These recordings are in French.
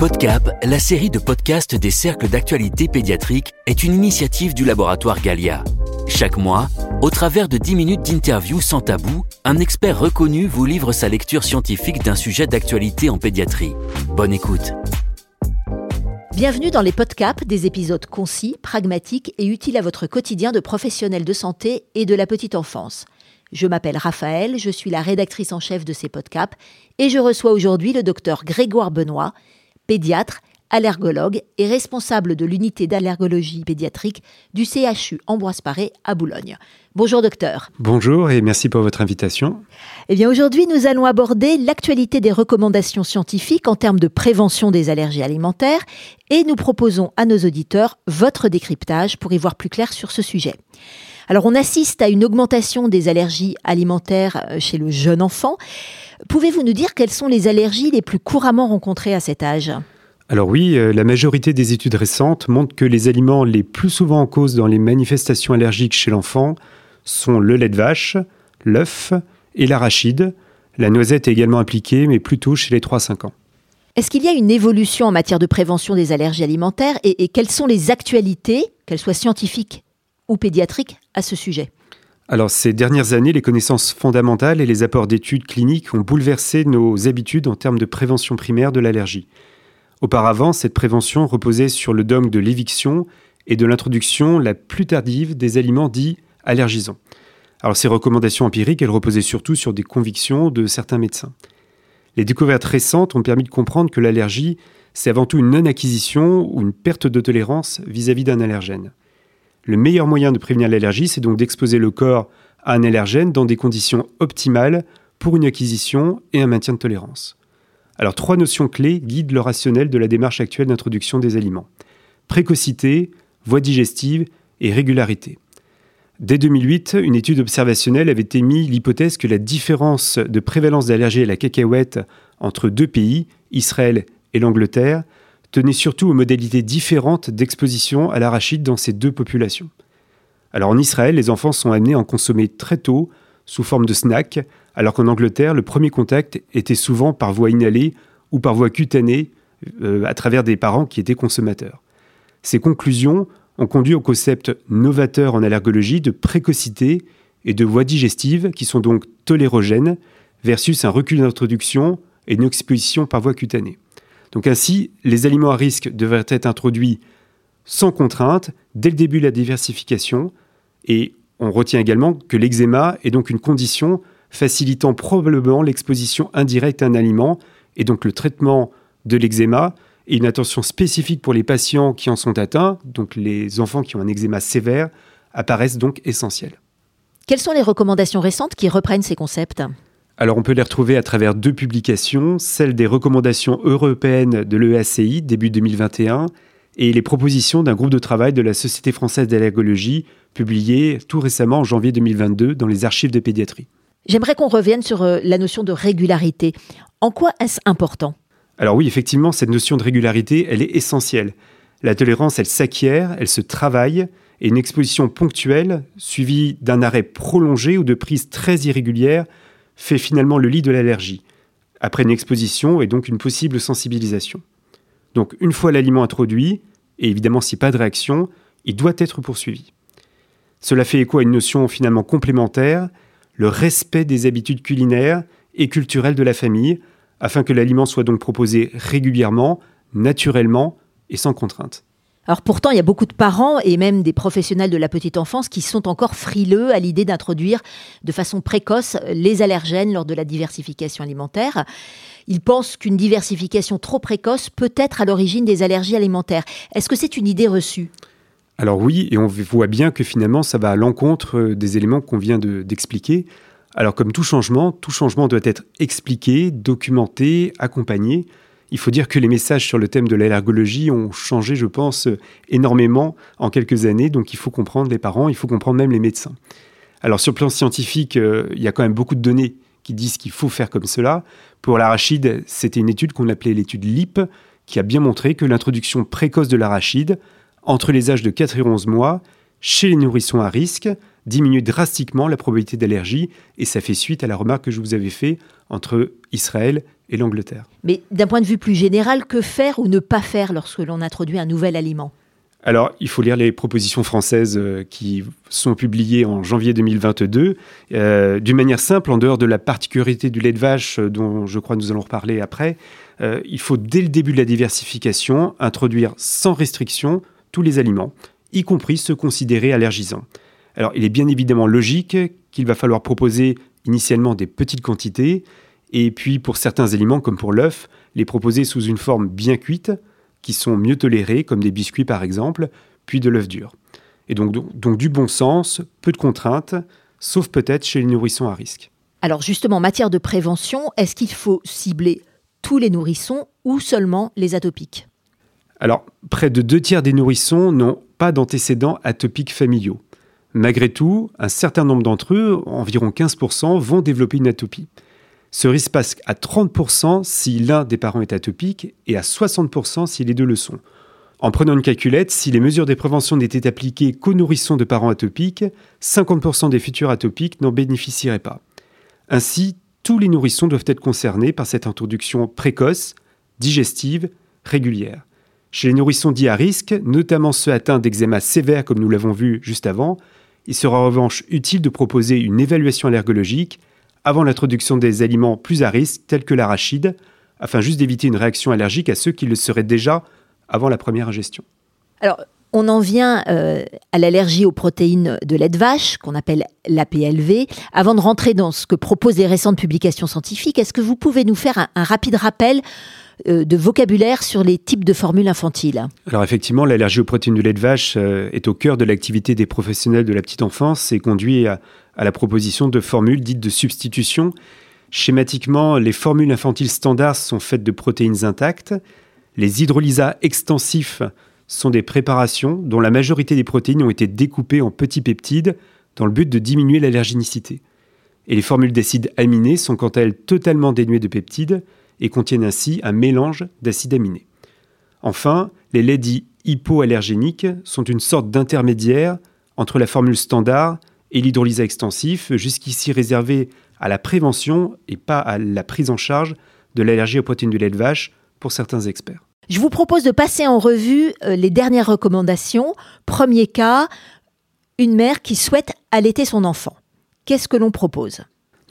PodCap, la série de podcasts des cercles d'actualité pédiatrique, est une initiative du laboratoire Galia. Chaque mois, au travers de 10 minutes d'interview sans tabou, un expert reconnu vous livre sa lecture scientifique d'un sujet d'actualité en pédiatrie. Bonne écoute. Bienvenue dans les podcasts, des épisodes concis, pragmatiques et utiles à votre quotidien de professionnels de santé et de la petite enfance. Je m'appelle Raphaël, je suis la rédactrice en chef de ces podcasts et je reçois aujourd'hui le docteur Grégoire Benoît, pédiatre, allergologue et responsable de l'unité d'allergologie pédiatrique du CHU Ambroise Paré à Boulogne. Bonjour docteur. Bonjour et merci pour votre invitation. Eh bien aujourd'hui, nous allons aborder l'actualité des recommandations scientifiques en termes de prévention des allergies alimentaires et nous proposons à nos auditeurs votre décryptage pour y voir plus clair sur ce sujet. Alors on assiste à une augmentation des allergies alimentaires euh, chez le jeune enfant. Pouvez-vous nous dire quelles sont les allergies les plus couramment rencontrées à cet âge? Alors oui, euh, la majorité des études récentes montrent que les aliments les plus souvent en cause dans les manifestations allergiques chez l'enfant sont le lait de vache, l'œuf et l'arachide. La noisette est également impliquée, mais plutôt chez les 3-5 ans. Est-ce qu'il y a une évolution en matière de prévention des allergies alimentaires et, et quelles sont les actualités, qu'elles soient scientifiques ou pédiatriques, à ce sujet alors ces dernières années, les connaissances fondamentales et les apports d'études cliniques ont bouleversé nos habitudes en termes de prévention primaire de l'allergie. Auparavant, cette prévention reposait sur le dogme de l'éviction et de l'introduction la plus tardive des aliments dits allergisants. Alors ces recommandations empiriques, elles reposaient surtout sur des convictions de certains médecins. Les découvertes récentes ont permis de comprendre que l'allergie, c'est avant tout une non-acquisition ou une perte de tolérance vis-à-vis d'un allergène. Le meilleur moyen de prévenir l'allergie, c'est donc d'exposer le corps à un allergène dans des conditions optimales pour une acquisition et un maintien de tolérance. Alors trois notions clés guident le rationnel de la démarche actuelle d'introduction des aliments. Précocité, voie digestive et régularité. Dès 2008, une étude observationnelle avait émis l'hypothèse que la différence de prévalence d'allergie à la cacahuète entre deux pays, Israël et l'Angleterre, tenait surtout aux modalités différentes d'exposition à l'arachide dans ces deux populations. Alors en Israël, les enfants sont amenés à en consommer très tôt, sous forme de snack, alors qu'en Angleterre, le premier contact était souvent par voie inhalée ou par voie cutanée, euh, à travers des parents qui étaient consommateurs. Ces conclusions ont conduit au concept novateur en allergologie de précocité et de voie digestive, qui sont donc tolérogènes, versus un recul d'introduction et une exposition par voie cutanée. Donc ainsi, les aliments à risque devraient être introduits sans contrainte dès le début de la diversification et on retient également que l'eczéma est donc une condition facilitant probablement l'exposition indirecte à un aliment et donc le traitement de l'eczéma et une attention spécifique pour les patients qui en sont atteints, donc les enfants qui ont un eczéma sévère, apparaissent donc essentiels. Quelles sont les recommandations récentes qui reprennent ces concepts? Alors on peut les retrouver à travers deux publications, celle des recommandations européennes de l'EACI début 2021 et les propositions d'un groupe de travail de la Société française d'allergologie publiées tout récemment en janvier 2022 dans les archives de pédiatrie. J'aimerais qu'on revienne sur euh, la notion de régularité. En quoi est-ce important? Alors oui, effectivement, cette notion de régularité, elle est essentielle. La tolérance, elle s'acquiert, elle se travaille, et une exposition ponctuelle, suivie d'un arrêt prolongé ou de prise très irrégulière, fait finalement le lit de l'allergie, après une exposition et donc une possible sensibilisation. Donc une fois l'aliment introduit, et évidemment a pas de réaction, il doit être poursuivi. Cela fait écho à une notion finalement complémentaire, le respect des habitudes culinaires et culturelles de la famille, afin que l'aliment soit donc proposé régulièrement, naturellement et sans contrainte. Alors pourtant, il y a beaucoup de parents et même des professionnels de la petite enfance qui sont encore frileux à l'idée d'introduire de façon précoce les allergènes lors de la diversification alimentaire. Ils pensent qu'une diversification trop précoce peut être à l'origine des allergies alimentaires. Est-ce que c'est une idée reçue? Alors oui, et on voit bien que finalement ça va à l'encontre des éléments qu'on vient d'expliquer. Alors comme tout changement, tout changement doit être expliqué, documenté, accompagné. Il faut dire que les messages sur le thème de l'allergologie ont changé, je pense, énormément en quelques années. Donc il faut comprendre les parents, il faut comprendre même les médecins. Alors sur le plan scientifique, euh, il y a quand même beaucoup de données qui disent qu'il faut faire comme cela. Pour l'arachide, c'était une étude qu'on appelait l'étude LIP, qui a bien montré que l'introduction précoce de l'arachide, entre les âges de 4 et 11 mois, chez les nourrissons à risque, diminue drastiquement la probabilité d'allergie, et ça fait suite à la remarque que je vous avais faite entre Israël et l'Angleterre. Mais d'un point de vue plus général, que faire ou ne pas faire lorsque l'on introduit un nouvel aliment? Alors, il faut lire les propositions françaises euh, qui sont publiées en janvier 2022. Euh, d'une manière simple, en dehors de la particularité du lait de vache, euh, dont je crois nous allons reparler après, il faut dès le début de la diversification introduire sans restriction tous les aliments, y compris ceux considérés allergisants. Alors, il est bien évidemment logique qu'il va falloir proposer initialement des petites quantités, et puis pour certains aliments, comme pour l'œuf, les proposer sous une forme bien cuite, qui sont mieux tolérés, comme des biscuits par exemple, puis de l'œuf dur. Et donc, donc, du bon sens, peu de contraintes, sauf peut-être chez les nourrissons à risque. Alors justement, en matière de prévention, est-ce qu'il faut cibler tous les nourrissons ou seulement les atopiques? Alors, près de deux tiers des nourrissons n'ont pas d'antécédents atopiques familiaux. Malgré tout, un certain nombre d'entre eux, environ 15%, vont développer une atopie. Ce risque passe à 30% si l'un des parents est atopique et à 60% si les deux le sont. En prenant une calculette, si les mesures de prévention n'étaient appliquées qu'aux nourrissons de parents atopiques, 50% des futurs atopiques n'en bénéficieraient pas. Ainsi, tous les nourrissons doivent être concernés par cette introduction précoce, digestive, régulière. Chez les nourrissons dits à risque, notamment ceux atteints d'eczéma sévère comme nous l'avons vu juste avant, il sera en revanche utile de proposer une évaluation allergologique avant l'introduction des aliments plus à risque, tels que l'arachide, afin juste d'éviter une réaction allergique à ceux qui le seraient déjà avant la première ingestion. Alors, on en vient euh, à l'allergie aux protéines de lait de vache, qu'on appelle l'APLV. Avant de rentrer dans ce que proposent les récentes publications scientifiques, est-ce que vous pouvez nous faire un rapide rappel de vocabulaire sur les types de formules infantiles Alors effectivement, l'allergie aux protéines du lait de vache euh, est au cœur de l'activité des professionnels de la petite enfance et conduit à, la proposition de formules dites de substitution. Schématiquement, les formules infantiles standards sont faites de protéines intactes. Les hydrolysats extensifs sont des préparations dont la majorité des protéines ont été découpées en petits peptides dans le but de diminuer l'allergénicité. Et les formules d'acides aminés sont quant à elles totalement dénuées de peptides, et contiennent ainsi un mélange d'acides aminés. Enfin, les laits dits hypoallergéniques sont une sorte d'intermédiaire entre la formule standard et l'hydrolyse extensif, jusqu'ici réservé à la prévention et pas à la prise en charge de l'allergie aux protéines du lait de vache pour certains experts. Je vous propose de passer en revue euh, les dernières recommandations. Premier cas, une mère qui souhaite allaiter son enfant. Qu'est-ce que l'on propose?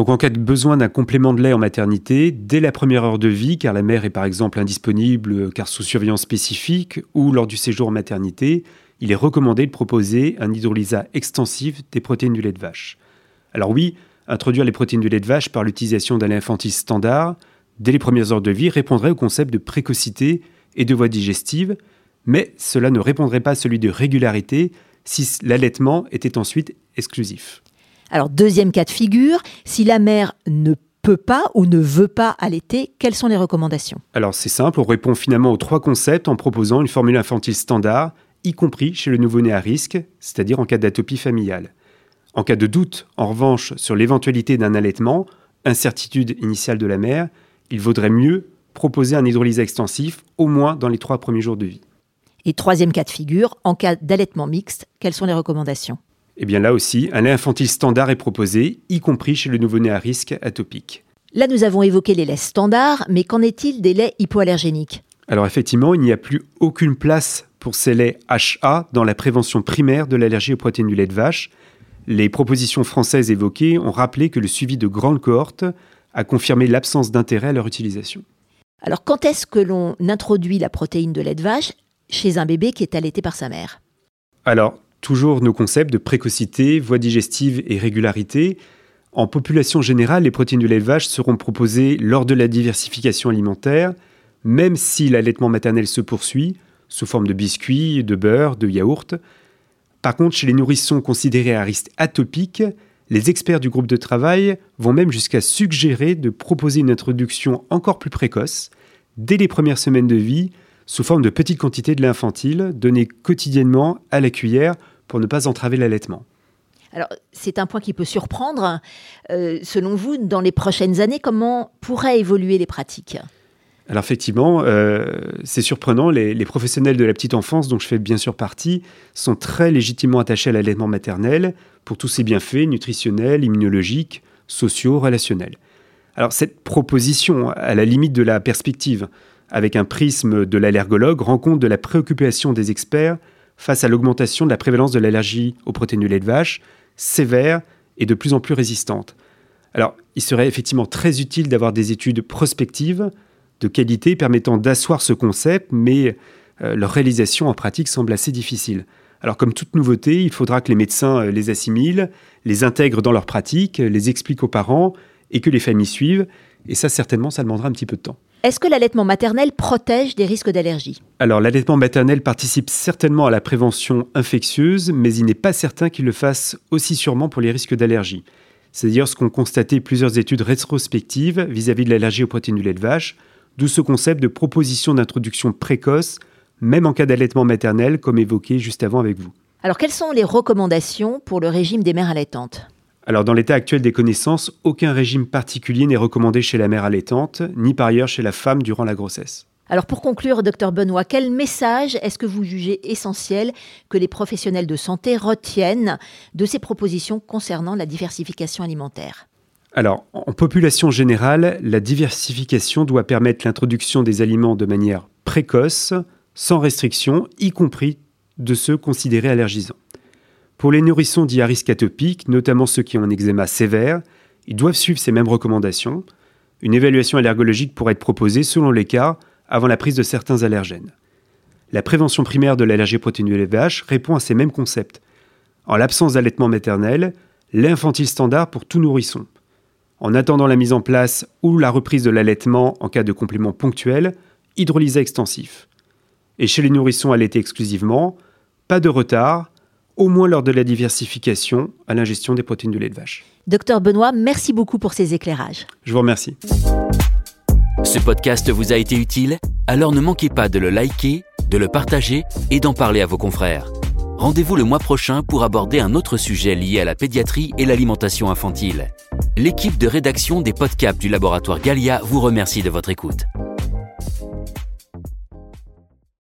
Donc en cas de besoin d'un complément de lait en maternité, dès la première heure de vie, car la mère est par exemple indisponible car sous surveillance spécifique, ou lors du séjour en maternité, il est recommandé de proposer un hydrolysa extensif des protéines du lait de vache. Alors oui, introduire les protéines du lait de vache par l'utilisation d'un lait infantile standard, dès les premières heures de vie, répondrait au concept de précocité et de voie digestive, mais cela ne répondrait pas à celui de régularité si l'allaitement était ensuite exclusif. Alors, deuxième cas de figure, si la mère ne peut pas ou ne veut pas allaiter, quelles sont les recommandations? Alors, c'est simple, on répond finalement aux trois concepts en proposant une formule infantile standard, y compris chez le nouveau-né à risque, c'est-à-dire en cas d'atopie familiale. En cas de doute, en revanche, sur l'éventualité d'un allaitement, incertitude initiale de la mère, il vaudrait mieux proposer un hydrolyse extensif, au moins dans les trois premiers jours de vie. Et troisième cas de figure, en cas d'allaitement mixte, quelles sont les recommandations? Eh bien là aussi, un lait infantile standard est proposé, y compris chez le nouveau-né à risque atopique. Là, nous avons évoqué les laits standards, mais qu'en est-il des laits hypoallergéniques? Alors effectivement, il n'y a plus aucune place pour ces laits HA dans la prévention primaire de l'allergie aux protéines du lait de vache. Les propositions françaises évoquées ont rappelé que le suivi de grandes cohortes a confirmé l'absence d'intérêt à leur utilisation. Alors quand est-ce que l'on introduit la protéine de lait de vache? Chez un bébé qui est allaité par sa mère Alors, Toujours nos concepts de précocité, voie digestive et régularité. En population générale, les protéines de l'élevage seront proposées lors de la diversification alimentaire, même si l'allaitement maternel se poursuit, sous forme de biscuits, de beurre, de yaourt. Par contre, chez les nourrissons considérés à risque atopique, les experts du groupe de travail vont même jusqu'à suggérer de proposer une introduction encore plus précoce, dès les premières semaines de vie, sous forme de petites quantités de lait infantile données quotidiennement à la cuillère pour ne pas entraver l'allaitement. Alors, c'est un point qui peut surprendre. Euh, selon vous, dans les prochaines années, comment pourraient évoluer les pratiques? Alors effectivement, euh, c'est surprenant, les, les, professionnels de la petite enfance, dont je fais bien sûr partie, sont très légitimement attachés à l'allaitement maternel pour tous ses bienfaits nutritionnels, immunologiques, sociaux, relationnels. Alors cette proposition, à la limite de la perspective, avec un prisme de l'allergologue, rend compte de la préoccupation des experts face à l'augmentation de la prévalence de l'allergie aux protéines de lait de vache, sévère et de plus en plus résistante. Alors, il serait effectivement très utile d'avoir des études prospectives de qualité permettant d'asseoir ce concept, mais euh, leur réalisation en pratique semble assez difficile. Alors comme toute nouveauté, il faudra que les médecins euh, les assimilent, les intègrent dans leur pratique, les expliquent aux parents et que les familles suivent. Et ça, certainement, ça demandera un petit peu de temps. Est-ce que l'allaitement maternel protège des risques d'allergie? Alors l'allaitement maternel participe certainement à la prévention infectieuse, mais il n'est pas certain qu'il le fasse aussi sûrement pour les risques d'allergie. C'est dire ce qu'ont constaté plusieurs études rétrospectives vis-à-vis de l'allergie aux protéines du lait de vache, d'où ce concept de proposition d'introduction précoce, même en cas d'allaitement maternel, comme évoqué juste avant avec vous. Alors quelles sont les recommandations pour le régime des mères allaitantes? Alors dans l'état actuel des connaissances, aucun régime particulier n'est recommandé chez la mère allaitante, ni par ailleurs chez la femme durant la grossesse. Alors pour conclure, docteur Benoît, quel message est-ce que vous jugez essentiel que les professionnels de santé retiennent de ces propositions concernant la diversification alimentaire? Alors, en population générale, la diversification doit permettre l'introduction des aliments de manière précoce, sans restriction, y compris de ceux considérés allergisants. Pour les nourrissons dits à risque atopique, notamment ceux qui ont un eczéma sévère, ils doivent suivre ces mêmes recommandations. Une évaluation allergologique pourrait être proposée selon les cas avant la prise de certains allergènes. La prévention primaire de l'allergie protéinée LVH répond à ces mêmes concepts. En l'absence d'allaitement maternel, l'infantile standard pour tout nourrisson. En attendant la mise en place ou la reprise de l'allaitement en cas de complément ponctuel, hydrolysat extensif. Et chez les nourrissons allaités exclusivement, pas de retard, au moins lors de la diversification à l'ingestion des protéines de lait de vache. Docteur Benoît, merci beaucoup pour ces éclairages. Je vous remercie. Ce podcast vous a été utile? Alors ne manquez pas de le liker, de le partager et d'en parler à vos confrères. Rendez-vous le mois prochain pour aborder un autre sujet lié à la pédiatrie et l'alimentation infantile. L'équipe de rédaction des podcasts du laboratoire Galia vous remercie de votre écoute.